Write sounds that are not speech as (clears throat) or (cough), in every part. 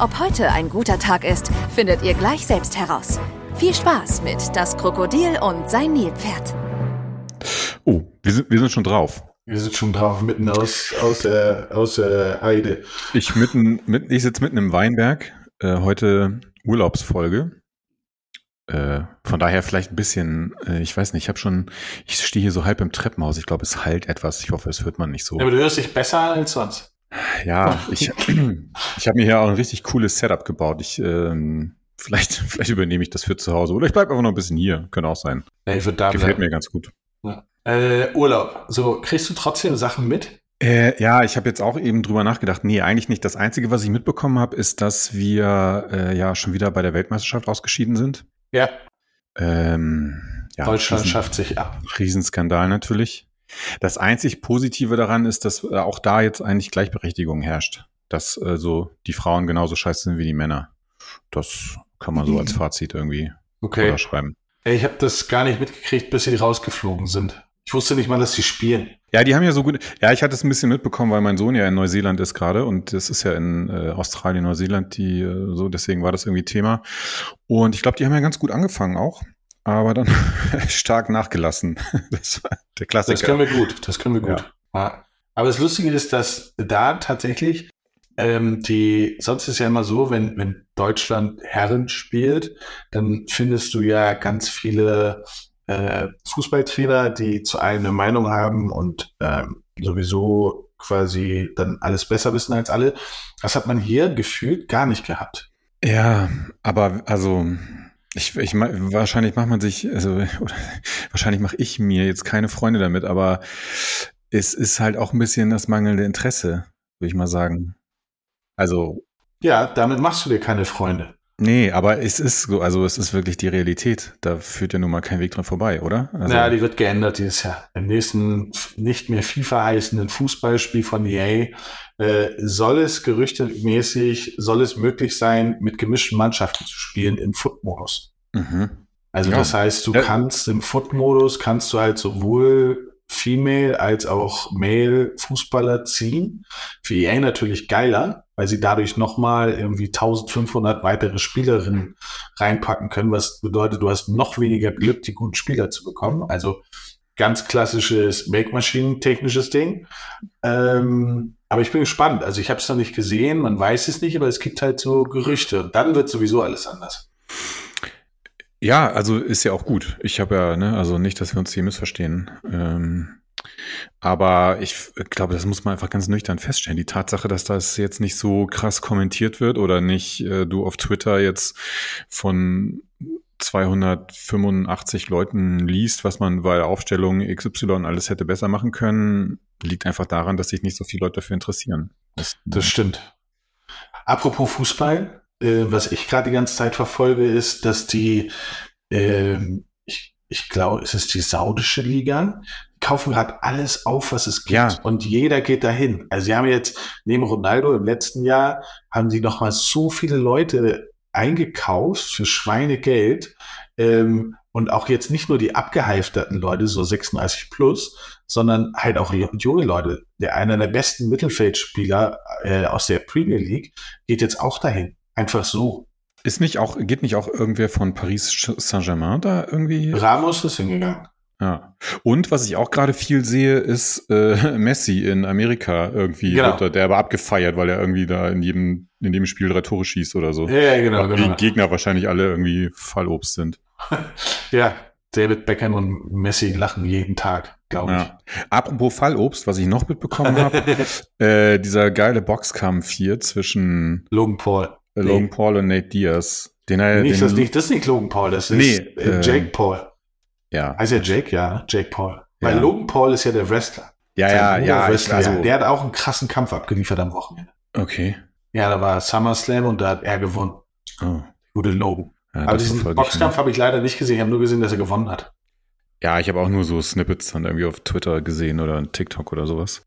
Ob heute ein guter Tag ist, findet ihr gleich selbst heraus. Viel Spaß mit Das Krokodil und sein Nilpferd. Oh, wir sind, wir sind schon drauf. Wir sind schon drauf, mitten aus, aus, der, aus der Heide. Ich, mitten, mitten, ich sitze mitten im Weinberg. Äh, heute Urlaubsfolge. Äh, von daher vielleicht ein bisschen, äh, ich weiß nicht, ich habe schon, ich stehe hier so halb im Treppenhaus. Ich glaube, es halt etwas. Ich hoffe, es hört man nicht so. Ja, aber du hörst dich besser als sonst. Ja, ich, (clears throat) ich habe mir hier auch ein richtig cooles Setup gebaut. Ich, ähm, (laughs) vielleicht, vielleicht übernehme ich das für zu Hause. Oder ich bleibe einfach noch ein bisschen hier. Könnte auch sein. Ja, ich da Gefällt mir ganz gut. Ja. Äh, Urlaub. So, kriegst du trotzdem Sachen mit? Äh, ja, ich habe jetzt auch eben drüber nachgedacht. Nee, eigentlich nicht. Das Einzige, was ich mitbekommen habe, ist, dass wir äh, ja schon wieder bei der Weltmeisterschaft ausgeschieden sind. Ja. Ähm, ja Deutschland Riesen, schafft sich ab. Riesenskandal natürlich. Das einzig Positive daran ist, dass äh, auch da jetzt eigentlich Gleichberechtigung herrscht. Dass äh, so die Frauen genauso scheiße sind wie die Männer. Das kann man so als Fazit irgendwie okay. schreiben. Ich habe das gar nicht mitgekriegt, bis sie rausgeflogen sind. Ich wusste nicht mal, dass sie spielen. Ja, die haben ja so gut. Ja, ich hatte es ein bisschen mitbekommen, weil mein Sohn ja in Neuseeland ist gerade und das ist ja in äh, Australien, Neuseeland, die äh, so, deswegen war das irgendwie Thema. Und ich glaube, die haben ja ganz gut angefangen auch, aber dann (laughs) stark nachgelassen. (laughs) das war der Klassiker. Das können wir gut, das können wir gut. Ja. Ja. Aber das Lustige ist, dass da tatsächlich ähm, die, sonst ist ja immer so, wenn, wenn Deutschland Herren spielt, dann findest du ja ganz viele äh, Fußballtrainer, die zu einem eine Meinung haben und ähm, sowieso quasi dann alles besser wissen als alle. Das hat man hier gefühlt gar nicht gehabt. Ja, aber also ich, ich wahrscheinlich macht man sich, also (laughs) wahrscheinlich mache ich mir jetzt keine Freunde damit, aber es ist halt auch ein bisschen das mangelnde Interesse, würde ich mal sagen. Also. Ja, damit machst du dir keine Freunde. Nee, aber es ist so, also es ist wirklich die Realität. Da führt ja nun mal kein Weg dran vorbei, oder? Also ja, die wird geändert dieses Jahr. Im nächsten nicht mehr FIFA heißenden Fußballspiel von EA äh, soll es gerüchtemäßig, soll es möglich sein, mit gemischten Mannschaften zu spielen im Foot-Modus. Mhm. Also ja. das heißt, du ja. kannst im Foot-Modus kannst du halt sowohl Female als auch Male Fußballer ziehen. Für EA natürlich geiler, weil sie dadurch nochmal irgendwie 1500 weitere Spielerinnen reinpacken können, was bedeutet, du hast noch weniger Glück, die guten Spieler zu bekommen. Also ganz klassisches Make-Maschinen-technisches Ding. Ähm, aber ich bin gespannt. Also ich habe es noch nicht gesehen, man weiß es nicht, aber es gibt halt so Gerüchte. Und dann wird sowieso alles anders. Ja, also ist ja auch gut. Ich habe ja, ne, also nicht, dass wir uns hier missverstehen. Ähm, aber ich glaube, das muss man einfach ganz nüchtern feststellen. Die Tatsache, dass das jetzt nicht so krass kommentiert wird oder nicht äh, du auf Twitter jetzt von 285 Leuten liest, was man bei Aufstellung XY alles hätte besser machen können, liegt einfach daran, dass sich nicht so viele Leute dafür interessieren. Das, das stimmt. Apropos Fußball, äh, was ich gerade die ganze Zeit verfolge, ist, dass die, äh, ich, ich glaube, es ist die saudische Liga, kaufen gerade alles auf, was es gibt. Ja. Und jeder geht dahin. Also sie haben jetzt neben Ronaldo im letzten Jahr haben sie noch mal so viele Leute eingekauft für Schweinegeld. Ähm, und auch jetzt nicht nur die abgehalfterten Leute, so 36 plus, sondern halt auch junge Leute. Der einer der besten Mittelfeldspieler äh, aus der Premier League geht jetzt auch dahin. Einfach so. Ist nicht auch, geht nicht auch irgendwer von Paris Saint-Germain da irgendwie? Ramos ist hingegangen. Ja. Und was ich auch gerade viel sehe, ist äh, (laughs) Messi in Amerika irgendwie. Genau. Wird, der aber abgefeiert, weil er irgendwie da in jedem, in jedem Spiel drei Tore schießt oder so. Ja, ja genau, genau. Die Gegner wahrscheinlich alle irgendwie Fallobst sind. (laughs) ja, David Beckham und Messi lachen jeden Tag, glaube ja. ich. Apropos Fallobst, was ich noch mitbekommen (laughs) habe, äh, dieser geile Boxkampf hier zwischen Logan Paul. Äh, Logan nee. Paul und Nate Diaz. Den er, nicht, den, das, nicht, das ist nicht Logan Paul, das ist nee, äh, Jake Paul. Ja. Heißt er Jake? Ja, Jake Paul. Weil ja. Logan Paul ist ja der Wrestler. Ja, ja, ja. Wrestler. Also, der hat auch einen krassen Kampf abgeliefert am Wochenende. Okay. Ja, da war SummerSlam und da hat er gewonnen. Oh. Gute Logan. Ja, Aber diesen ich Boxkampf habe ich leider nicht gesehen. Ich habe nur gesehen, dass er gewonnen hat. Ja, ich habe auch nur so Snippets dann irgendwie auf Twitter gesehen oder TikTok oder sowas.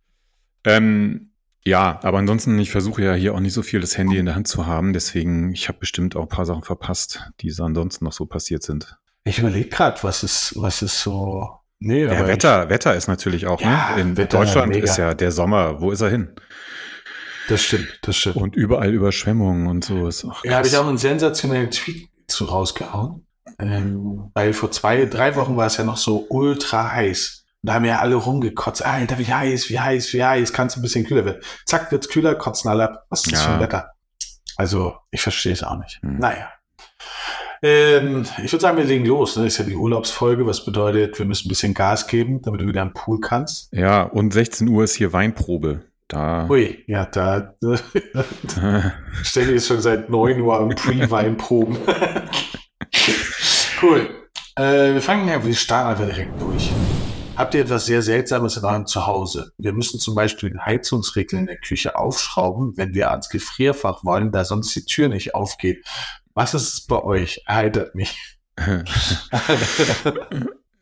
Ähm, ja, aber ansonsten, ich versuche ja hier auch nicht so viel das Handy in der Hand zu haben, deswegen, ich habe bestimmt auch ein paar Sachen verpasst, die so ansonsten noch so passiert sind. Ich überlege gerade, was ist, was ist so. Nee, Ja, Wetter, Wetter ist natürlich auch, Ja, ne? In Wetter, Deutschland mega. ist ja der Sommer, wo ist er hin? Ich, das stimmt, das stimmt. Und überall Überschwemmungen und so ist auch Ja, habe ich krass. auch einen sensationellen Tweet zu rausgehauen. Ähm, weil vor zwei, drei Wochen war es ja noch so ultra heiß. Da haben ja alle rumgekotzt. Alter, wie heiß, wie heiß, wie heiß. Kann es ein bisschen kühler werden. Zack, wird's kühler, kotzen alle ab. Was ist das Ja. für ein Wetter? Also, ich verstehe es auch nicht. Hm. Naja. Ähm, ich würde sagen, wir legen los. Ne? Das ist ja die Urlaubsfolge, was bedeutet, wir müssen ein bisschen Gas geben, damit du wieder am Pool kannst. Ja, und 16 Uhr ist hier Weinprobe. Da. Ui, ja, da (laughs) Stelle ist schon seit 9 Uhr am Pre-Weinproben. (laughs) cool. Äh, wir fangen ja, wir starten einfach direkt durch. Habt ihr etwas sehr Seltsames in eurem Zuhause? Wir müssen zum Beispiel den Heizungsregler in der Küche aufschrauben, wenn wir ans Gefrierfach wollen, da sonst die Tür nicht aufgeht. Was ist es bei euch? Erheitert mich. (laughs)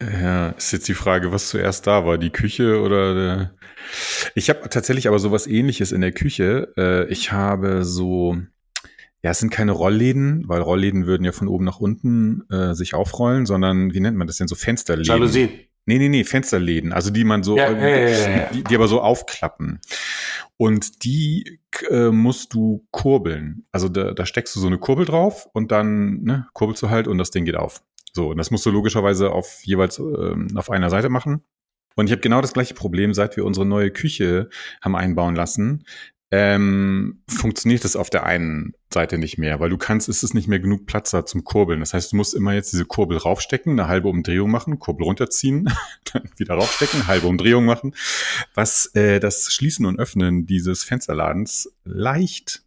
Ja, ist jetzt die Frage, was zuerst da war, die Küche oder der Ich habe tatsächlich aber sowas ähnliches in der Küche. Äh, ich habe so, ja, es sind keine Rollläden, weil Rollläden würden ja von oben nach unten äh, sich aufrollen, sondern wie nennt man das denn so Fensterläden? Jalousien. Nee, nee, nee, Fensterläden, also die man so, Ja, ja. Die, die aber so aufklappen. Und die äh, musst du kurbeln. Also da, da steckst du so eine Kurbel drauf und dann ne, kurbelst du halt und das Ding geht auf. So, und das musst du logischerweise auf jeweils ähm, auf einer Seite machen. Und ich habe genau das gleiche Problem, seit wir unsere neue Küche haben einbauen lassen. Ähm, funktioniert das auf der einen Seite nicht mehr, weil du kannst, ist es nicht mehr genug Platz da zum Kurbeln. Das heißt, du musst immer jetzt diese Kurbel raufstecken, eine halbe Umdrehung machen, Kurbel runterziehen, (laughs) dann wieder raufstecken, halbe Umdrehung machen, was äh, das Schließen und Öffnen dieses Fensterladens leicht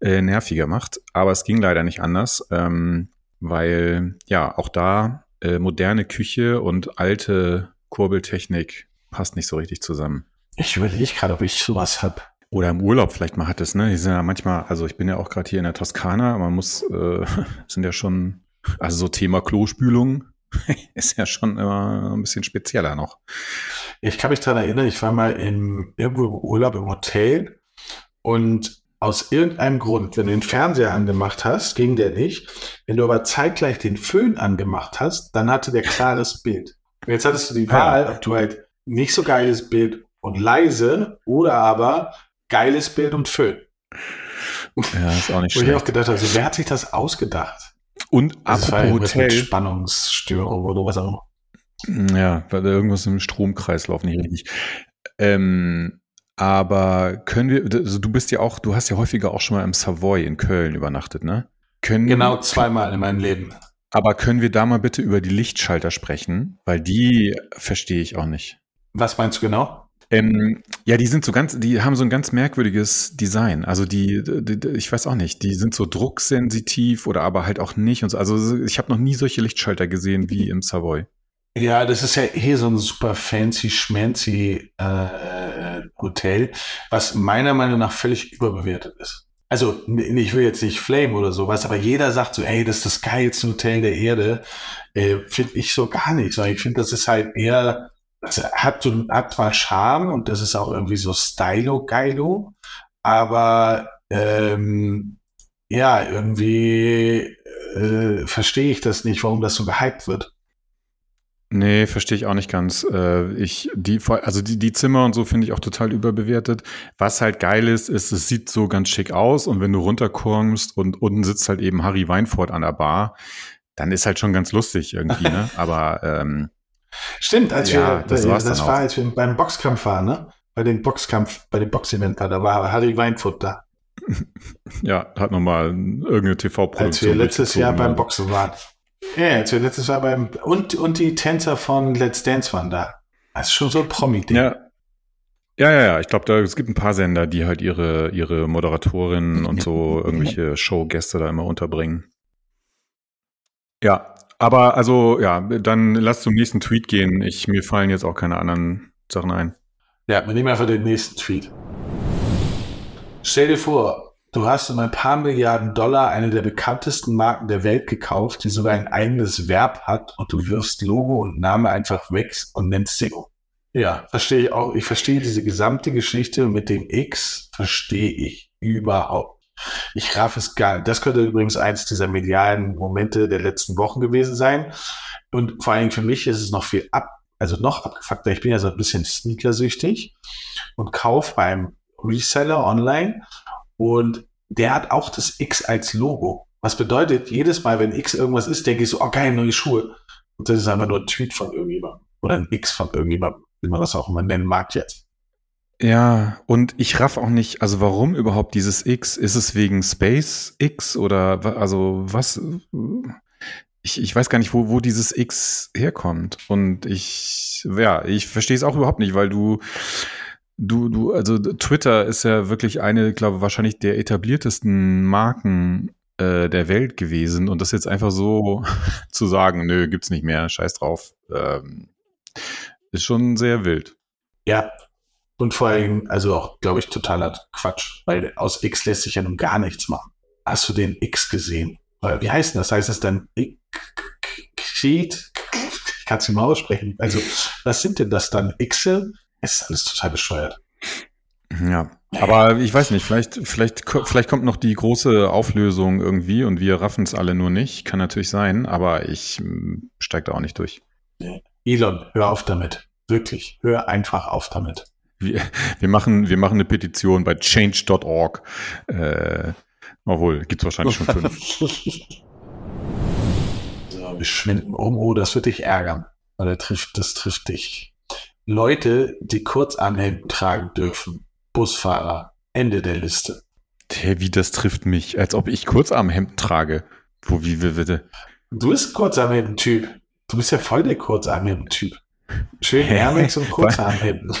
äh, nerviger macht. Aber es ging leider nicht anders, ähm, weil ja auch da äh, moderne Küche und alte Kurbeltechnik passt nicht so richtig zusammen. Ich überlege gerade, ob ich sowas hab. Oder im Urlaub vielleicht mal hat es, ne? Die sind ja manchmal, also ich bin ja auch gerade hier in der Toskana, man muss, äh, (laughs) sind ja schon, also so Thema Klospülung (laughs) ist ja schon immer ein bisschen spezieller noch. Ich kann mich daran erinnern, ich war mal im, irgendwo im Urlaub im Hotel und aus irgendeinem Grund, wenn du den Fernseher angemacht hast, ging der nicht. Wenn du aber zeitgleich den Föhn angemacht hast, dann hatte der klares (laughs) Bild. Und jetzt hattest du die Ja. Wahl, ob du halt nicht so geiles Bild und leise oder aber geiles Bild und Föhn. Ja, ist auch nicht Wo ich auch gedacht habe, so, wer hat sich das ausgedacht? Und Das war mit Hotel, Spannungsstörung oder was auch immer. ja, weil da irgendwas im Stromkreislauf nicht richtig. Ähm, aber können wir, also du bist ja auch, du hast ja häufiger auch schon mal im Savoy in Köln übernachtet, ne? Können, Genau zweimal in meinem Leben. Aber können wir da mal bitte über die Lichtschalter sprechen? Weil die verstehe ich auch nicht. Was meinst du genau? Ähm, ja, die sind so ganz, die haben so ein ganz merkwürdiges Design. Also die, die, die ich weiß auch nicht, die sind so drucksensitiv oder aber halt auch nicht und so. Also ich habe noch nie solche Lichtschalter gesehen wie im Savoy. Ja, das ist ja hier so ein super fancy, schmancy äh, Hotel, was meiner Meinung nach völlig überbewertet ist. Also, ich will jetzt nicht flame oder sowas, aber jeder sagt so, ey, das ist das geilste Hotel der Erde. Äh, finde ich so gar nicht. sondern Ich finde, das ist halt eher, das hat, hat zwar Charme und das ist auch irgendwie so stylo-geilo, aber ähm, ja, irgendwie äh, verstehe ich das nicht, warum das so gehypt wird. Nee, verstehe ich auch nicht ganz. Äh, ich, die, also die, die Zimmer und so finde ich auch total überbewertet. Was halt geil ist, ist, es sieht so ganz schick aus und wenn du runterkommst und unten sitzt halt eben Harry Weinfurt an der Bar, dann ist halt schon ganz lustig irgendwie, ne? (laughs) Aber ähm, Stimmt, als Ja, wir, das das, das war, als wir beim Boxkampf waren, ne? Bei dem Boxkampf, bei dem Boxevent da, da war Harry Weinfurt da. (laughs) ja, hat nochmal irgendeine TV-Produktion. Als wir letztes Jahr beim Boxen waren. Ja, als wir letztes Jahr beim, und, und die Tänzer von Let's Dance waren da. Das ist schon so ein Promi-Ding. Ja. Ja, ja, ja. Ich glaube, da es gibt ein paar Sender, die halt ihre ihre Moderatorinnen und so (laughs) irgendwelche Showgäste da immer unterbringen. Ja, aber also ja, dann lass zum nächsten Tweet gehen. Ich mir fallen jetzt auch keine anderen Sachen ein. Ja, wir nehmen einfach den nächsten Tweet. Stell dir vor, Du hast um ein paar Milliarden Dollar eine der bekanntesten Marken der Welt gekauft, die sogar ein eigenes Verb hat und du wirfst Logo und Name einfach weg und nennst sie um. Ja, verstehe ich auch. Ich verstehe diese gesamte Geschichte mit dem X, verstehe ich überhaupt. Ich raff es nicht. Das könnte übrigens eins dieser medialen Momente der letzten Wochen gewesen sein. Und vor allen Dingen für mich ist es noch viel ab, also noch abgefuckter. Ich bin ja so ein bisschen sneakersüchtig und kaufe beim Reseller online und der hat auch das X als Logo. Was bedeutet, jedes Mal, wenn X irgendwas ist, denke ich so, oh geil, neue Schuhe. Und das ist einfach nur ein Tweet von irgendjemandem. Oder ein X von irgendjemandem, wie man das auch immer nennen mag jetzt. Ja, und ich raff auch nicht, also warum überhaupt dieses X? Ist es wegen Space X oder also was? Ich, ich weiß gar nicht, wo, wo dieses X herkommt. Und ich, ja, ich verstehe es auch überhaupt nicht, weil du Du, du, also Twitter ist ja wirklich eine, glaube wahrscheinlich der etabliertesten Marken äh, der Welt gewesen und das jetzt einfach so (laughs) zu sagen, nö, gibt's nicht mehr, scheiß drauf, ähm, ist schon sehr wild. Ja, und vor allem, also auch, glaube ich, totaler Quatsch, weil aus X lässt sich ja nun gar nichts machen. Hast du den X gesehen? Wie heißt das? Heißt es dann Sheet? Ich kann es nicht mal aussprechen. Also, was sind denn das dann? Xe? Es ist alles total bescheuert. Ja, aber ich weiß nicht, vielleicht, vielleicht, vielleicht kommt noch die große Auflösung irgendwie und wir raffen es alle nur nicht. Kann natürlich sein, aber ich hm, steige da auch nicht durch. Elon, hör auf damit. Wirklich, hör einfach auf damit. Wir, wir, machen, wir machen eine Petition bei change.org. Äh, obwohl, gibt es wahrscheinlich schon fünf. so, wir schwinden um. Oh, das wird dich ärgern. Das trifft, das trifft dich. Leute, die Kurzarmhemden tragen dürfen. Busfahrer. Ende der Liste. Hey, wie das trifft mich, als ob ich Kurzarmhemden trage. Wo, wie, wie, bitte? Du bist Kurzarmhemden-Typ. Du bist ja voll der Kurzarmhemden-Typ. Schön Max und (laughs) Kurzarmhemden.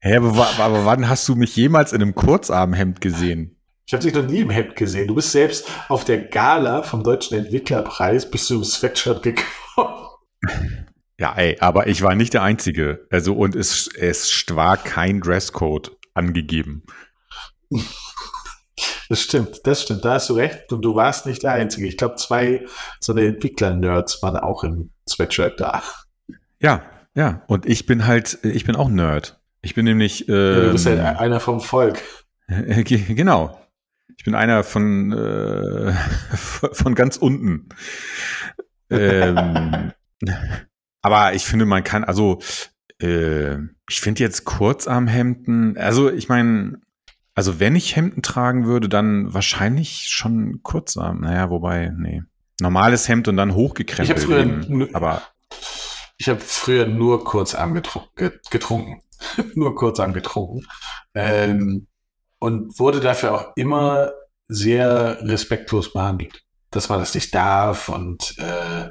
Hä, aber, aber wann hast du mich jemals in einem Kurzarmhemd gesehen? Ich habe dich noch nie im Hemd gesehen. Du bist selbst auf der Gala vom Deutschen Entwicklerpreis bist du im Sweatshirt gekommen. (laughs) Ja, ey, aber ich war nicht der Einzige. Also, und es, es war kein Dresscode angegeben. (laughs) Das stimmt, das stimmt, da hast du recht. Und du warst nicht der Einzige. Ich glaube, zwei so eine Entwickler-Nerds waren auch im Sweatshirt da. Ja, ja. Und ich bin halt, ich bin auch Nerd. Ich bin nämlich. Ähm, ja, du bist halt einer vom Volk. (laughs) Genau. Ich bin einer von, äh, (laughs) von ganz unten. ähm, (laughs) aber ich finde, man kann, also äh, ich finde jetzt Kurzarmhemden, also ich meine, also wenn ich Hemden tragen würde, dann wahrscheinlich schon Kurzarm. Naja, wobei, nee. Normales Hemd und dann hochgekrempelt. Ich habe früher, aber ich habe früher nur Kurzarm getrunken, getrunken. (laughs) nur Kurzarm getrunken. Ähm, und wurde dafür auch immer sehr respektlos behandelt. Dass man das nicht darf und äh,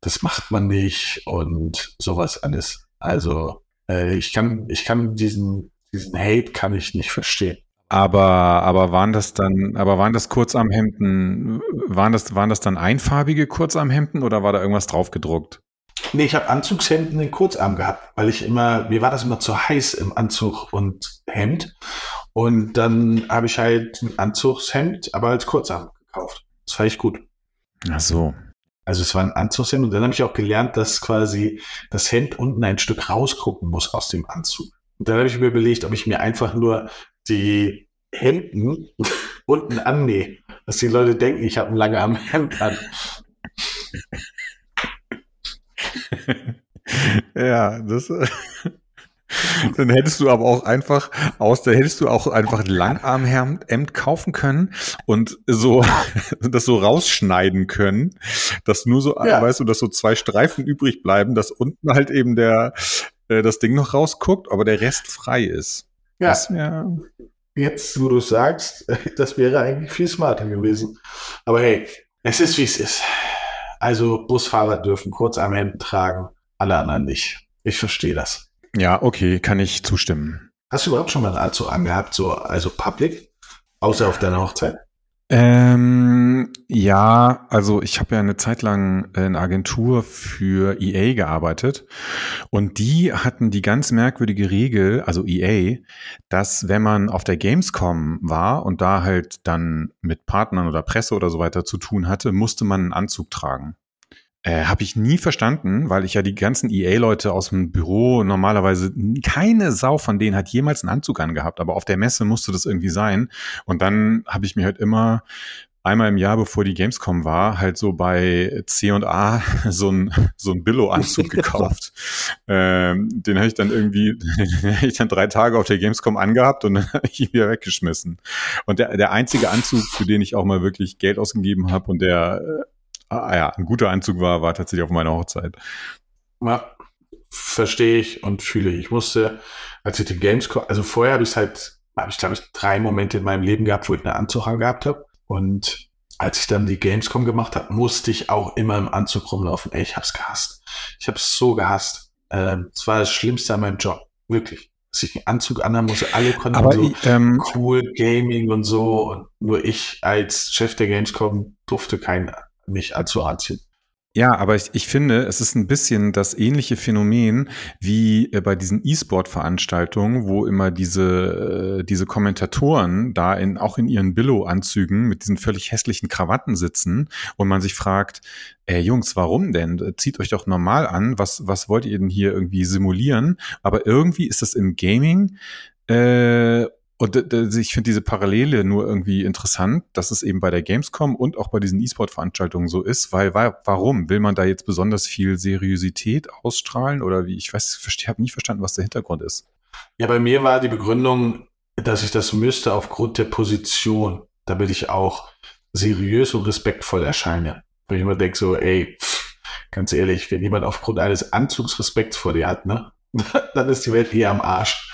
das macht man nicht und sowas alles. Also äh, ich kann, ich kann diesen, diesen Hate kann ich nicht verstehen. Aber, aber waren das dann, aber waren das Kurzarmhemden, waren das, waren das dann einfarbige Kurzarmhemden oder war da irgendwas drauf gedruckt? Nee, ich habe Anzugshemden in Kurzarm gehabt, weil ich immer, mir war das immer zu heiß im Anzug und Hemd. Und dann habe ich halt ein Anzugshemd, aber als Kurzarm gekauft. Das fand ich gut. Ach so. Also es war ein Anzugshemd und dann habe ich auch gelernt, dass quasi das Hemd unten ein Stück rausgucken muss aus dem Anzug. Und dann habe ich mir überlegt, ob ich mir einfach nur die Hemden (laughs) unten annähe, dass die Leute denken, ich habe ein lange am Hemd an. (laughs) ja, das (laughs) Dann hättest du aber auch einfach aus, da hättest du auch einfach ein Langarmhemd kaufen können und so, (laughs) das so rausschneiden können, dass nur so, ja. weißt du, dass so zwei Streifen übrig bleiben, dass unten halt eben der, äh, das Ding noch rausguckt, aber der Rest frei ist. Ja. Das, ja. Jetzt, wo du sagst, das wäre eigentlich viel smarter gewesen. Aber hey, es ist wie es ist. Also Busfahrer dürfen Kurzarmhemden tragen, alle anderen nicht. Ich verstehe das. Ja, okay, kann ich zustimmen. Hast du überhaupt schon mal einen Anzug angehabt, so, also public? Außer auf deiner Hochzeit? Ähm, ja, also ich habe ja eine Zeit lang in Agentur für EA gearbeitet und die hatten die ganz merkwürdige Regel, also EA, dass wenn man auf der Gamescom war und da halt dann mit Partnern oder Presse oder so weiter zu tun hatte, musste man einen Anzug tragen. Äh, Habe ich nie verstanden, weil ich ja die ganzen EA-Leute aus dem Büro normalerweise keine Sau von denen hat jemals einen Anzug angehabt, aber auf der Messe musste das irgendwie sein. Und dann habe ich mir halt immer einmal im Jahr, bevor die Gamescom war, halt so bei C&A (laughs) so ein so ein Billo-Anzug (laughs) gekauft. ähm, den habe ich dann irgendwie, (laughs) den hab ich dann drei Tage auf der Gamescom angehabt und dann habe ich ihn wieder weggeschmissen. Und der, der einzige Anzug, für den ich auch mal wirklich Geld ausgegeben habe und der äh, ah, ja, ein guter Anzug war, war tatsächlich auf meiner Hochzeit. Ja, verstehe ich und fühle ich. Ich musste, als ich die Games, also vorher habe ich halt, habe ich glaube ich drei Momente in meinem Leben gehabt, wo ich einen Anzug gehabt habe. Und als ich dann die Gamescom gemacht habe, musste ich auch immer im Anzug rumlaufen. Ey, ich hab's gehasst. Ich hab's so gehasst. Ähm, es war das Schlimmste an meinem Job. Wirklich. Dass ich einen Anzug anhaben musste. Alle konnten Aber so ich, ähm, cool Gaming und so. Und nur ich als Chef der Gamescom durfte kein mich allzu anziehen. Ja, aber ich, ich finde, es ist ein bisschen das ähnliche Phänomen wie äh, bei diesen E-Sport-Veranstaltungen, wo immer diese, äh, diese Kommentatoren da in, auch in ihren Billo-Anzügen mit diesen völlig hässlichen Krawatten sitzen und man sich fragt, äh, Jungs, warum denn? Zieht euch doch normal an, was, was wollt ihr denn hier irgendwie simulieren? Aber irgendwie ist das im Gaming äh, und ich finde diese Parallele nur irgendwie interessant, dass es eben bei der Gamescom und auch bei diesen E-Sport-Veranstaltungen so ist, weil warum? Will man da jetzt besonders viel Seriosität ausstrahlen oder wie? Ich weiß, ich habe nie verstanden, was der Hintergrund ist. Ja, bei mir war die Begründung, dass ich das müsste aufgrund der Position, damit ich auch seriös und respektvoll erscheine. Wenn ich immer denke so, ey, ganz ehrlich, wenn jemand aufgrund eines Anzugs Respekt vor dir hat, ne, (laughs) dann ist die Welt hier am Arsch.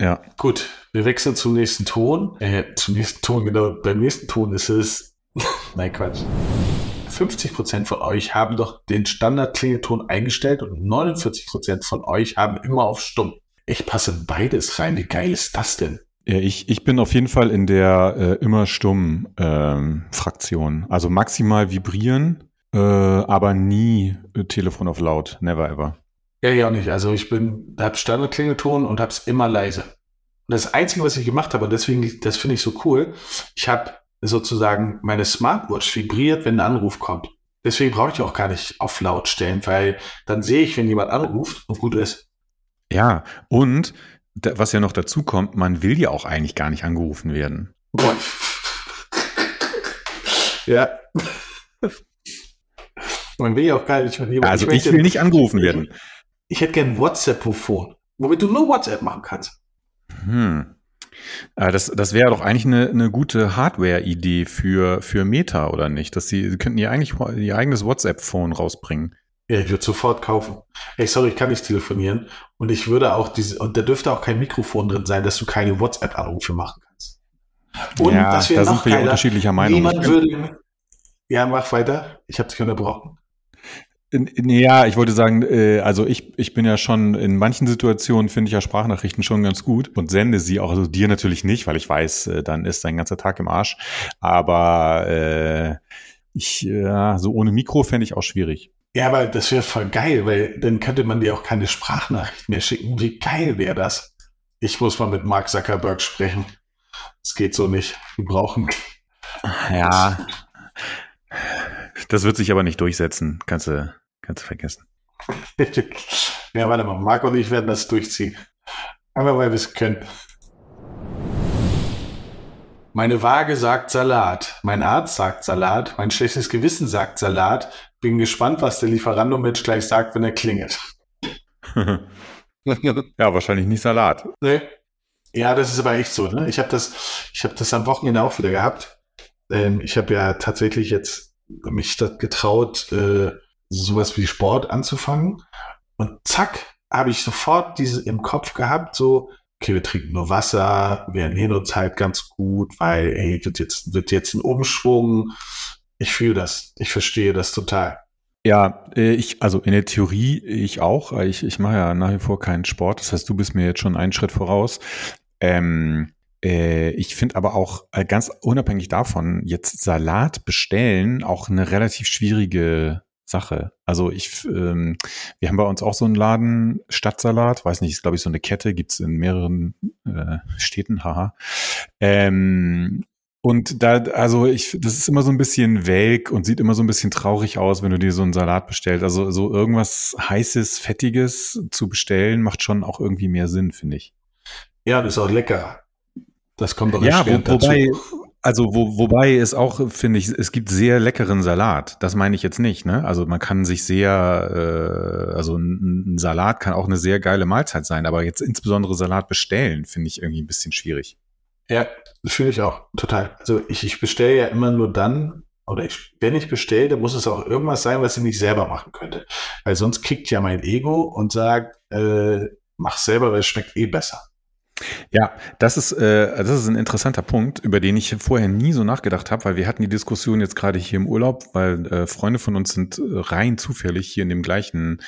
Ja. Gut, wir wechseln zum nächsten Ton. Äh, zum nächsten Ton, genau. Beim nächsten Ton ist es. (laughs) Nein, Quatsch. 50% von euch haben doch den Standard-Klingelton eingestellt und 49% von euch haben immer auf Stumm. Ich passe beides rein. Wie geil ist das denn? Ja, ich, ich bin auf jeden Fall in der äh, immer stumm ähm, Fraktion. Also maximal vibrieren, äh, aber nie äh, Telefon auf laut. Never ever. Ja, ja, nicht. Also ich bin, hab Standard-Klingelton und hab's immer leise. Und das Einzige, was ich gemacht habe, und deswegen, das finde ich so cool, ich habe sozusagen meine Smartwatch vibriert, wenn ein Anruf kommt. Deswegen brauche ich auch gar nicht auf laut stellen, weil dann sehe ich, wenn jemand anruft und gut ist. Ja, und was ja noch dazu kommt, man will ja auch eigentlich gar nicht angerufen werden. ja. (laughs) Man will ja auch gar nicht von jemandem. Also ich, ich will nicht angerufen werden ich hätte gern WhatsApp-Phone, womit du nur WhatsApp machen kannst. Hm. Äh, das, das wäre doch eigentlich eine, eine gute Hardware-Idee für, für Meta, oder nicht? Dass sie, sie könnten ja eigentlich ihr eigenes WhatsApp-Phone rausbringen. Ja, ich würde sofort kaufen. Ey, sorry, ich kann nicht telefonieren. Und ich würde auch diese, und da dürfte auch kein Mikrofon drin sein, dass du keine WhatsApp-Anrufe machen kannst. Und ja, das wäre da noch sind wir unterschiedlicher Meinung. Niemand würde, ja, mach weiter. Ich habe dich unterbrochen. Ja, ich wollte sagen, äh, also ich, ich bin ja schon in manchen Situationen finde ich ja Sprachnachrichten schon ganz gut und sende sie auch, also dir natürlich nicht, weil ich weiß, äh, dann ist dein ganzer Tag im Arsch. Aber äh, ich, ja, so ohne Mikro fände ich auch schwierig. Ja, aber das wäre voll geil, weil dann könnte man dir auch keine Sprachnachricht mehr schicken. Wie geil wäre das? Ich muss mal mit Mark Zuckerberg sprechen. Es geht so nicht. Wir brauchen. Ja. Das wird sich aber nicht durchsetzen. Kannst du, kannst du vergessen. ja, warte mal. Marc und ich werden das durchziehen. Aber weil wir es können. Meine Waage sagt Salat. Mein Arzt sagt Salat. Mein schlechtes Gewissen sagt Salat. Bin gespannt, was der Lieferando-Mensch gleich sagt, wenn er klingelt. (laughs) ja, wahrscheinlich nicht Salat. Nee. Ja, das ist aber echt so. Ne? Ich habe das, ich habe das am Wochenende auch wieder gehabt. Ähm, ich habe ja tatsächlich jetzt mich getraut, äh, sowas wie Sport anzufangen. Und zack, habe ich sofort diese im Kopf gehabt, so, okay, wir trinken nur Wasser, wir ernähren uns halt ganz gut, weil, ey, wird jetzt, wird jetzt ein Umschwung. Ich fühle das, ich verstehe das total. Ja, äh, ich, also in der Theorie ich auch. Ich, ich mache ja nach wie vor keinen Sport. Das heißt, du bist mir jetzt schon einen Schritt voraus. Ähm, äh, ich finde aber auch äh, ganz unabhängig davon, jetzt Salat bestellen auch eine relativ schwierige Sache. Also ich, ähm, wir haben bei uns auch so einen Laden, Stadtsalat, weiß nicht, ist glaube ich so eine Kette, gibt's in mehreren äh, Städten, haha. Ähm, und da, also ich, das ist immer so ein bisschen welk und sieht immer so ein bisschen traurig aus, wenn du dir so einen Salat bestellst. Also so irgendwas heißes, fettiges zu bestellen, macht schon auch irgendwie mehr Sinn, finde ich. Ja, das ist auch lecker. Das kommt doch ja, wo, wobei, also wo, wobei es auch, finde ich, es gibt sehr leckeren Salat. Das meine ich jetzt nicht. Ne? Also man kann sich sehr, äh, also ein, ein Salat kann auch eine sehr geile Mahlzeit sein, aber jetzt insbesondere Salat bestellen, finde ich irgendwie ein bisschen schwierig. Ja, fühle ich auch total. Also ich, ich bestelle ja immer nur dann, oder ich, wenn ich bestelle, dann muss es auch irgendwas sein, was ich nicht selber machen könnte. Weil sonst kickt ja mein Ego und sagt, äh, mach selber, weil es schmeckt eh besser. Ja, das ist, äh, das ist ein interessanter Punkt, über den ich vorher nie so nachgedacht habe, weil wir hatten die Diskussion jetzt gerade hier im Urlaub, weil äh, Freunde von uns sind rein zufällig hier in dem gleichen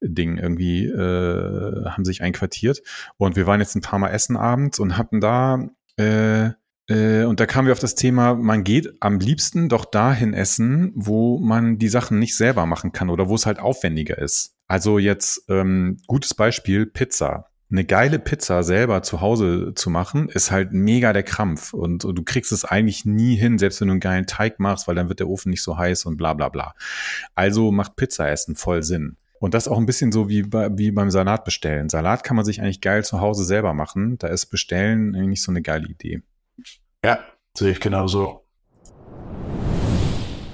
Ding irgendwie, äh, haben sich einquartiert. Und wir waren jetzt ein paar Mal essen abends und hatten da äh, äh, und da kamen wir auf das Thema, man geht am liebsten doch dahin essen, wo man die Sachen nicht selber machen kann oder wo es halt aufwendiger ist. Also jetzt ähm, gutes Beispiel Pizza eine geile Pizza selber zu Hause zu machen, ist halt mega der Krampf. Und, und, du kriegst es eigentlich nie hin, selbst wenn du einen geilen Teig machst, weil dann wird der Ofen nicht so heiß und bla bla bla. Also macht Pizza essen voll Sinn. Und das auch ein bisschen so wie, bei, wie beim Salat bestellen. Salat kann man sich eigentlich geil zu Hause selber machen. Da ist Bestellen eigentlich nicht so eine geile Idee. Ja, sehe ich genauso.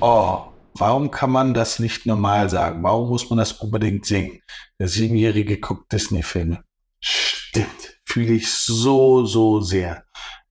Oh, warum kann man das nicht normal sagen? Warum muss man das unbedingt singen? Der Siebenjährige guckt Disney-Filme. Stimmt, fühle ich so, so sehr.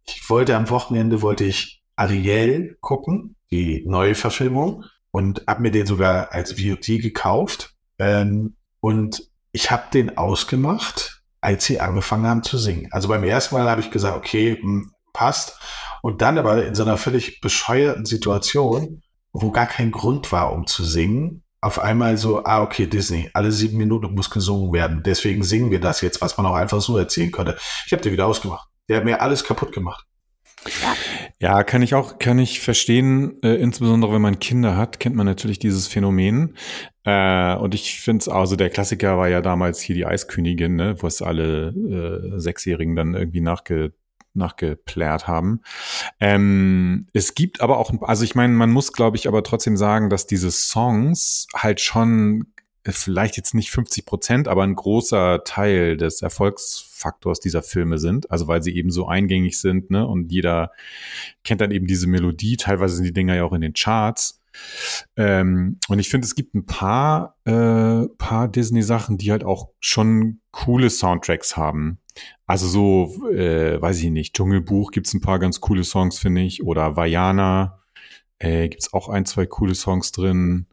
Ich wollte am Wochenende, wollte ich Ariel gucken, die neue Verfilmung, und habe mir den sogar als VOD gekauft. Ähm, und ich habe den ausgemacht, als sie angefangen haben zu singen. Also beim ersten Mal habe ich gesagt, okay, hm, passt. Und dann aber in so einer völlig bescheuerten Situation, wo gar kein Grund war, um zu singen, auf einmal so, ah, okay, Disney, alle sieben Minuten muss gesungen werden. Deswegen singen wir das jetzt, was man auch einfach so erzählen könnte. Ich habe den wieder ausgemacht. Der hat mir alles kaputt gemacht. Ja, kann ich auch, kann ich verstehen, äh, insbesondere wenn man Kinder hat, kennt man natürlich dieses Phänomen. Äh, und ich finde es, also der Klassiker war ja damals hier die Eiskönigin, ne, wo es alle äh, Sechsjährigen dann irgendwie nachge nachgeplärt haben. Ähm, es gibt aber auch, also ich meine, man muss, glaube ich, aber trotzdem sagen, dass diese Songs halt schon vielleicht jetzt nicht 50 Prozent, aber ein großer Teil des Erfolgsfaktors dieser Filme sind. Also weil sie eben so eingängig sind, ne? Und jeder kennt dann eben diese Melodie. Teilweise sind die Dinger ja auch in den Charts. Ähm, und ich finde, es gibt ein paar, äh, paar Disney-Sachen, die halt auch schon coole Soundtracks haben. Also so, äh, weiß ich nicht, Dschungelbuch gibt's ein paar ganz coole Songs, finde ich. Oder Vajana äh, gibt's auch ein, zwei coole Songs drin.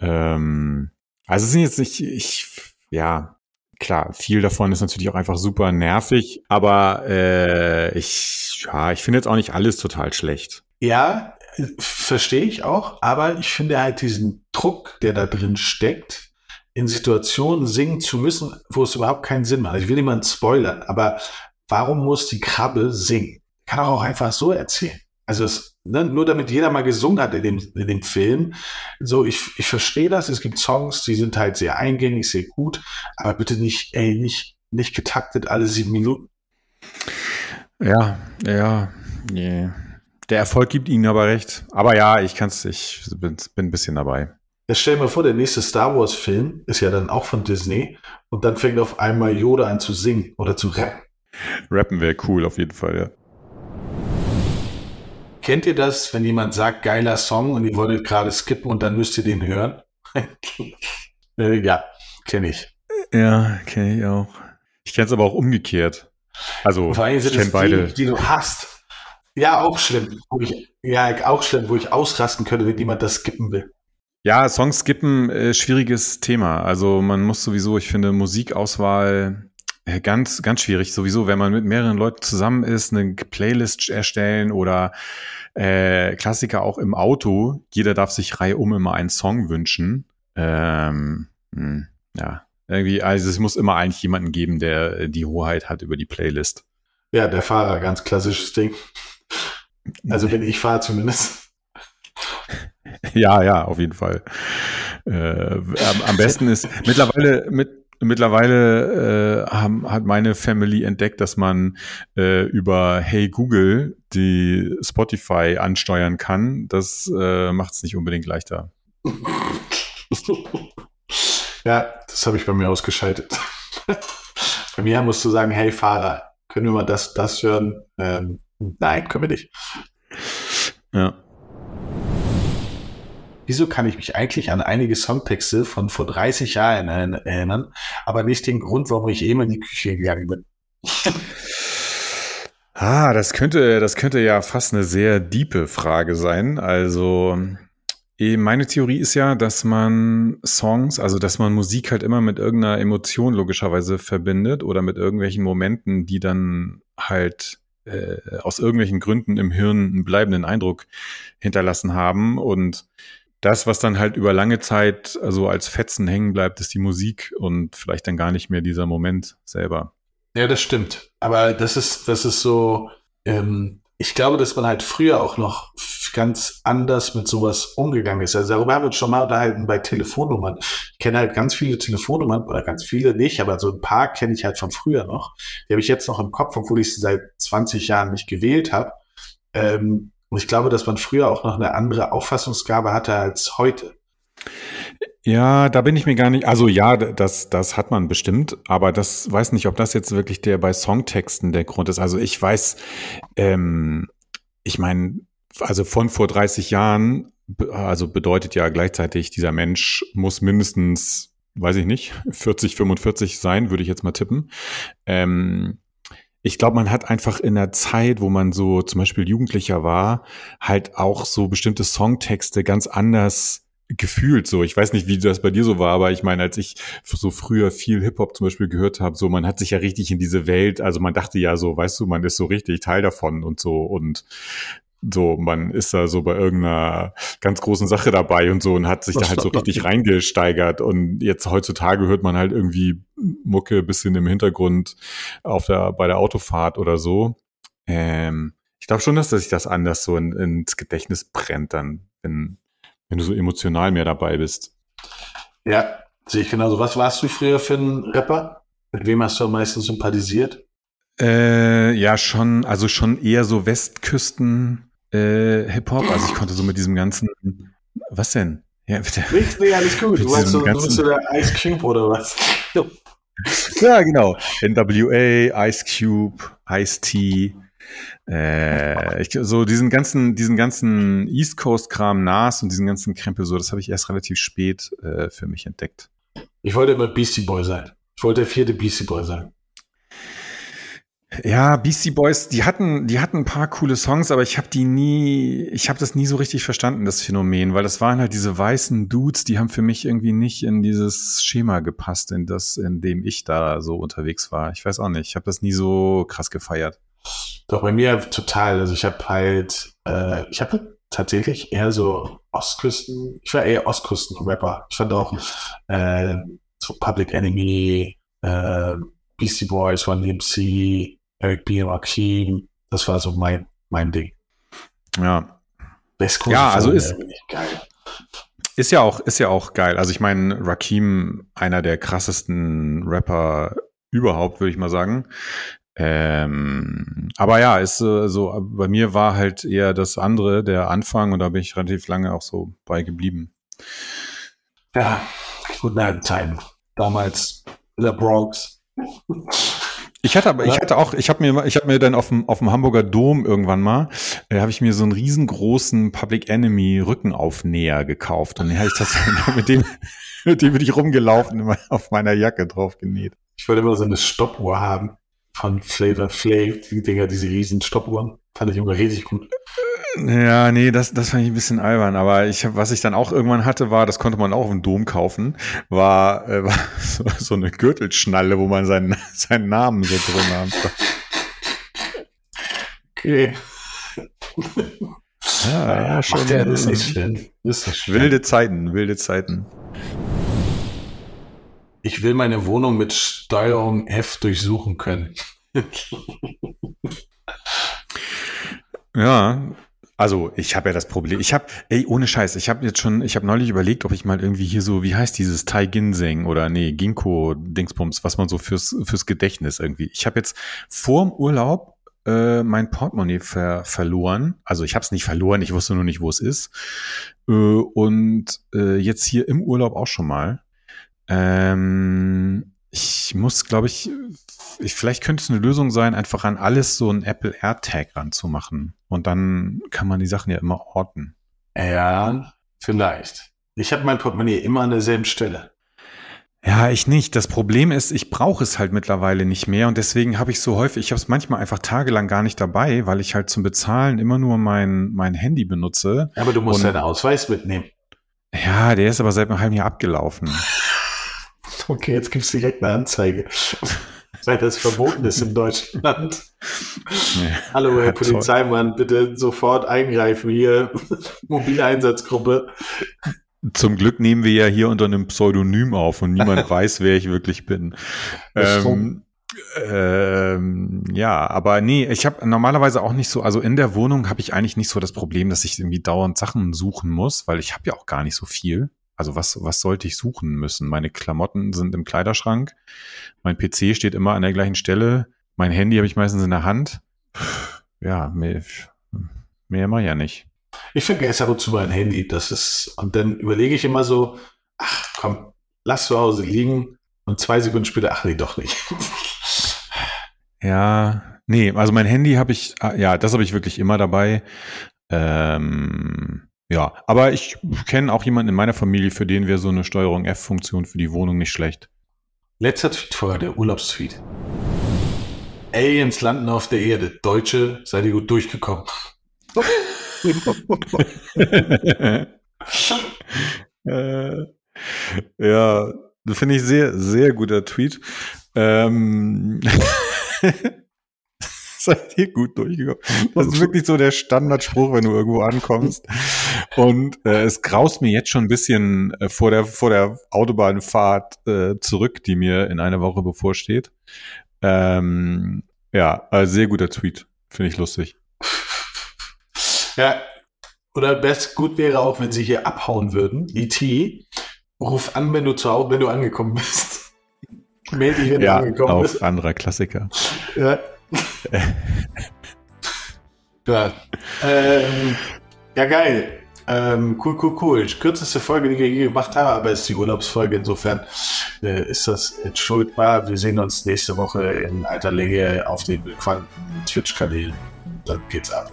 Ähm, also sind jetzt nicht, ich, ja, klar, viel davon ist natürlich auch einfach super nervig, aber äh, ich, ja, ich finde jetzt auch nicht alles total schlecht. Ja, verstehe ich auch, aber ich finde halt diesen Druck, der da drin steckt, in Situationen singen zu müssen, wo es überhaupt keinen Sinn macht. Ich will niemanden spoilern, aber warum muss die Krabbe singen? Kann auch einfach so erzählen. Also es, ne, nur damit jeder mal gesungen hat in dem, in dem Film. So, ich, ich verstehe das. Es gibt Songs, die sind halt sehr eingängig, sehr gut, aber bitte nicht, ey, nicht, nicht getaktet alle sieben Minuten. Ja, ja, yeah. Der Erfolg gibt ihnen aber recht. Aber ja, ich kann's, ich bin, bin ein bisschen dabei. Jetzt stell dir mal vor, der nächste Star Wars Film ist ja dann auch von Disney und dann fängt auf einmal Yoda an zu singen oder zu rappen. Rappen wäre cool auf jeden Fall, ja. Kennt ihr das, wenn jemand sagt, geiler Song und ihr wolltet gerade skippen und dann müsst ihr den hören? (laughs) äh, ja, kenne ich. Ja, kenne ich auch. Ich kenne es aber auch umgekehrt. Also, ich kenne beide. Die, die du hast. Ja, auch schlimm. Wo ich, ja, auch schlimm, wo ich ausrasten könnte, wenn jemand das skippen will. Ja, Songs skippen, äh, schwieriges Thema. Also man muss sowieso, ich finde, Musikauswahl äh, ganz, ganz schwierig. Sowieso, wenn man mit mehreren Leuten zusammen ist, eine Playlist erstellen oder äh, Klassiker auch im Auto. Jeder darf sich Reihe um immer einen Song wünschen. Ähm, mh, hm, ja, irgendwie, also es muss immer eigentlich jemanden geben, der äh, die Hoheit hat über die Playlist. Ja, der Fahrer, ganz klassisches Ding. Also wenn ich fahre zumindest. (laughs) Ja, ja, auf jeden Fall. Äh, am, besten ist mittlerweile mit Mittlerweile äh, haben, hat meine Family entdeckt, dass man äh, über Hey Google die Spotify ansteuern kann. Das äh, macht es nicht unbedingt leichter. (laughs) ja, das habe ich bei mir ausgeschaltet. (laughs) bei mir musst du sagen, hey Fahrer, können wir mal das, das hören? Ähm, nein, können wir nicht. Ja. Wieso kann ich mich eigentlich an einige Songtexte von vor 30 Jahren erinnern, aber nicht den Grund, warum ich eben in die Küche gegangen bin? (laughs) ah, das könnte, das könnte ja fast eine sehr diepe Frage sein. Also, eh, meine Theorie ist ja, dass man Songs, also dass man Musik halt immer mit irgendeiner Emotion logischerweise verbindet oder mit irgendwelchen Momenten, die dann halt äh, aus irgendwelchen Gründen im Hirn einen bleibenden Eindruck hinterlassen haben. Und das, was dann halt über lange Zeit so also als Fetzen hängen bleibt, ist die Musik und vielleicht dann gar nicht mehr dieser Moment selber. Ja, das stimmt. Aber das ist, das ist so, ähm, ich glaube, dass man halt früher auch noch ganz anders mit sowas umgegangen ist. Also darüber haben wir uns schon mal unterhalten bei Telefonnummern. Ich kenne halt ganz viele Telefonnummern, oder ganz viele nicht, aber so ein paar kenne ich halt von früher noch. Die habe ich jetzt noch im Kopf, obwohl ich sie seit 20 Jahren nicht gewählt habe. Ähm, und ich glaube, dass man früher auch noch eine andere Auffassungsgabe hatte als heute. Ja, da bin ich mir gar nicht. Also ja, das, das hat man bestimmt, aber das weiß nicht, ob das jetzt wirklich der bei Songtexten der Grund ist. Also ich weiß, ähm, ich meine, also von vor 30 Jahren, also bedeutet ja gleichzeitig, dieser Mensch muss mindestens, weiß ich nicht, (laughs) 40, 45 sein, würde ich jetzt mal tippen. Ähm, ich glaube, man hat einfach in der Zeit, wo man so zum Beispiel Jugendlicher war, halt auch so bestimmte Songtexte ganz anders gefühlt so. Ich weiß nicht, wie das bei dir so war, aber ich meine, als ich so früher viel Hip-Hop zum Beispiel gehört habe, so man hat sich ja richtig in diese Welt, also man dachte ja so, weißt du, man ist so richtig Teil davon und so und so, man ist da so bei irgendeiner ganz großen Sache dabei und so und hat sich das da halt so richtig reingesteigert. Und jetzt heutzutage hört man halt irgendwie Mucke bisschen im Hintergrund auf der, bei der Autofahrt oder so. Ähm, ich glaube schon, dass sich das anders so in, ins Gedächtnis brennt dann, wenn, wenn du so emotional mehr dabei bist. Ja, sehe ich genauso. Was warst du früher für ein Rapper? Mit wem hast du am meisten sympathisiert? Äh, ja, schon, also schon eher so Westküsten äh, Hip-Hop. Also ich konnte so mit diesem ganzen, was denn? Ja, bitte. Nichts, nee, alles gut. Du, weißt, so, du bist so der Ice Cube oder was? ja, genau. NWA, Ice Cube, Ice T. Äh, ich, so diesen ganzen, diesen ganzen East Coast Kram, Nas und diesen ganzen Krempel, so, das habe ich erst relativ spät äh, für mich entdeckt. Ich wollte immer Beastie Boy sein. Ich wollte der vierte Beastie Boy sein. Ja, Beastie Boys, die hatten, die hatten ein paar coole Songs, aber ich habe die nie, ich habe das nie so richtig verstanden, das Phänomen, weil das waren halt diese weißen Dudes, die haben für mich irgendwie nicht in dieses Schema gepasst, in das, in dem ich da so unterwegs war. Ich weiß auch nicht, ich habe das nie so krass gefeiert. Doch bei mir total. Also ich habe halt, äh, ich habe tatsächlich eher so Ostküsten, ich war eher Ostküsten-Rapper. Ich fand auch äh, so Public Enemy, äh, Beastie Boys, One DMC, Eric B. Rakim, das war so mein, mein Ding. Ja. Westcoast ja, also ist, geil. Ist ja auch, ist ja auch geil. Also ich meine, Rakim, einer der krassesten Rapper überhaupt, würde ich mal sagen. Ähm, aber ja, ist äh, so, bei mir war halt eher das andere, der Anfang, und da bin ich relativ lange auch so bei geblieben. Ja, guten alten Zeiten. Damals The Bronx. Ich hatte aber, ich hatte auch, ich habe mir, ich habe mir dann auf dem, auf dem Hamburger Dom irgendwann mal, äh, habe ich mir so einen riesengroßen Public Enemy Rückenaufnäher gekauft und dann habe ich das (laughs) mit dem, mit dem bin ich rumgelaufen, immer auf meiner Jacke drauf genäht. Ich wollte immer so eine Stoppuhr haben von Flavor Flav, die Dinger, diese riesen Stoppuhren, fand ich immer richtig gut. Ja, nee, das, das fand ich ein bisschen albern. Aber ich, was ich dann auch irgendwann hatte, war, das konnte man auch im Dom kaufen, war, äh, (laughs) war so, so eine Gürtelschnalle, wo man seinen, (laughs) seinen Namen so drin hat. Okay. Ja, ja, schon. Der, das ist nicht schön. Das ist schön. Wilde Zeiten, wilde Zeiten. Ich will meine Wohnung mit Steuerung F durchsuchen können. Ja, also ich habe ja das Problem. Ich habe, ey, ohne Scheiß, ich habe jetzt schon, ich habe neulich überlegt, ob ich mal irgendwie hier so, wie heißt dieses Tai Ginseng oder nee, Ginkgo Dingsbums, was man so fürs fürs Gedächtnis irgendwie. Ich habe jetzt vorm Urlaub äh, mein Portemonnaie ver verloren. Also ich habe es nicht verloren, ich wusste nur nicht, wo es ist. Äh, und äh, jetzt hier im Urlaub auch schon mal. Ähm, ich muss, glaube ich, ich, vielleicht könnte es eine Lösung sein, einfach an alles so ein Apple AirTag ranzumachen. Und dann kann man die Sachen ja immer orten. Ja, vielleicht. Ich habe mein Portemonnaie immer an derselben Stelle. Ja, ich nicht. Das Problem ist, ich brauche es halt mittlerweile nicht mehr und deswegen habe ich so häufig, ich habe es manchmal einfach tagelang gar nicht dabei, weil ich halt zum Bezahlen immer nur mein, mein Handy benutze. Aber du musst und, deinen Ausweis mitnehmen. Ja, der ist aber seit einem halben Jahr abgelaufen. (laughs) Okay, jetzt gibt's direkt eine Anzeige. (laughs) Seit das verboten ist in Deutschland. Nee. Hallo, Herr Polizeimann, bitte sofort eingreifen hier. Mobile Einsatzgruppe. Zum Glück nehmen wir ja hier unter einem Pseudonym auf und niemand (laughs) weiß, wer ich wirklich bin. Ähm, ähm, ja, aber nee, ich habe normalerweise auch nicht so, also in der Wohnung habe ich eigentlich nicht so das Problem, dass ich irgendwie dauernd Sachen suchen muss, weil ich habe ja auch gar nicht so viel. Also was, was sollte ich suchen müssen? Meine Klamotten sind im Kleiderschrank, mein PC steht immer an der gleichen Stelle, mein Handy habe ich meistens in der Hand. Ja, mehr, mehr immer ja nicht. Ich vergesse ab und zu mein Handy. Das ist, und dann überlege ich immer so, ach komm, lass zu Hause liegen. Und zwei Sekunden später, ach nee, doch nicht. (laughs) Ja, nee, also mein Handy habe ich, ah, ja, das habe ich wirklich immer dabei. Ähm, ja, aber ich kenne auch jemanden in meiner Familie, für den wäre so eine Steuerung F-Funktion für die Wohnung nicht schlecht. Letzter Tweet vorher, der Urlaubstweet. Aliens landen auf der Erde. Deutsche, seid ihr gut durchgekommen. (laughs) äh, ja, finde ich sehr, sehr guter Tweet. Ähm, (laughs) seid ihr gut durchgekommen. Das ist wirklich so der Standardspruch, wenn du irgendwo ankommst. Und äh, es graust mir jetzt schon ein bisschen äh, vor der vor der Autobahnfahrt äh, zurück, die mir in einer Woche bevorsteht. Ähm, ja, also sehr guter Tweet. Finde ich lustig. Ja, oder best gut wäre auch, wenn sie hier abhauen würden. E.T. Ruf an, wenn du zu Hause, wenn du angekommen bist. (laughs) Meld dich, wenn ja, du angekommen auch bist. anderer Klassiker. Ja. Ja. (laughs) Ähm, ja, geil. Ähm, cool, cool, cool. Kürzeste Folge, die wir je gemacht haben, aber es ist die Urlaubsfolge. Insofern äh, ist das entschuldbar. Wir sehen uns nächste Woche in alter Länge auf den Twitch-Kanälen. Dann geht's ab.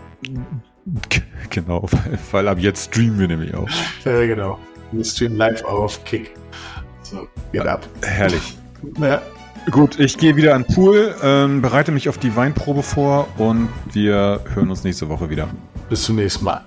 Genau, weil ab jetzt streamen wir nämlich auch. Ja, genau. Wir streamen live auf Kick. So, geht ab. Herrlich. Ja. Gut, ich gehe wieder an den Pool, ähm, bereite mich auf die Weinprobe vor und wir hören uns nächste Woche wieder. Bis zum nächsten Mal.